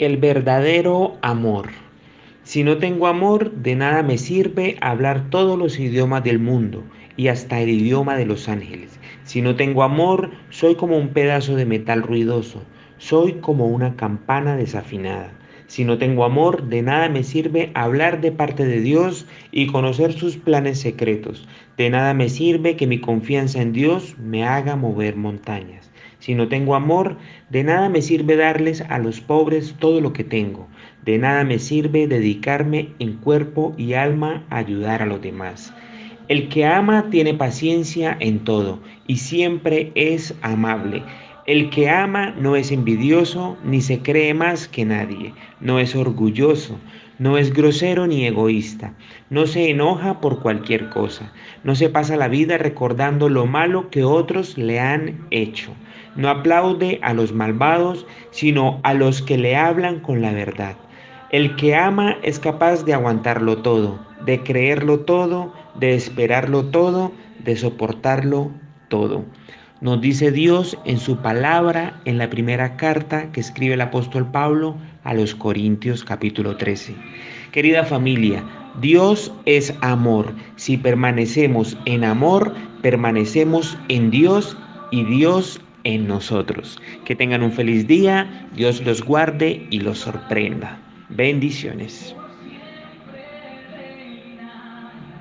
El verdadero amor. Si no tengo amor, de nada me sirve hablar todos los idiomas del mundo y hasta el idioma de los ángeles. Si no tengo amor, soy como un pedazo de metal ruidoso, soy como una campana desafinada. Si no tengo amor, de nada me sirve hablar de parte de Dios y conocer sus planes secretos. De nada me sirve que mi confianza en Dios me haga mover montañas. Si no tengo amor, de nada me sirve darles a los pobres todo lo que tengo. De nada me sirve dedicarme en cuerpo y alma a ayudar a los demás. El que ama tiene paciencia en todo y siempre es amable. El que ama no es envidioso ni se cree más que nadie, no es orgulloso, no es grosero ni egoísta, no se enoja por cualquier cosa, no se pasa la vida recordando lo malo que otros le han hecho, no aplaude a los malvados, sino a los que le hablan con la verdad. El que ama es capaz de aguantarlo todo, de creerlo todo, de esperarlo todo, de soportarlo todo. Nos dice Dios en su palabra en la primera carta que escribe el apóstol Pablo a los Corintios capítulo 13. Querida familia, Dios es amor. Si permanecemos en amor, permanecemos en Dios y Dios en nosotros. Que tengan un feliz día, Dios los guarde y los sorprenda. Bendiciones.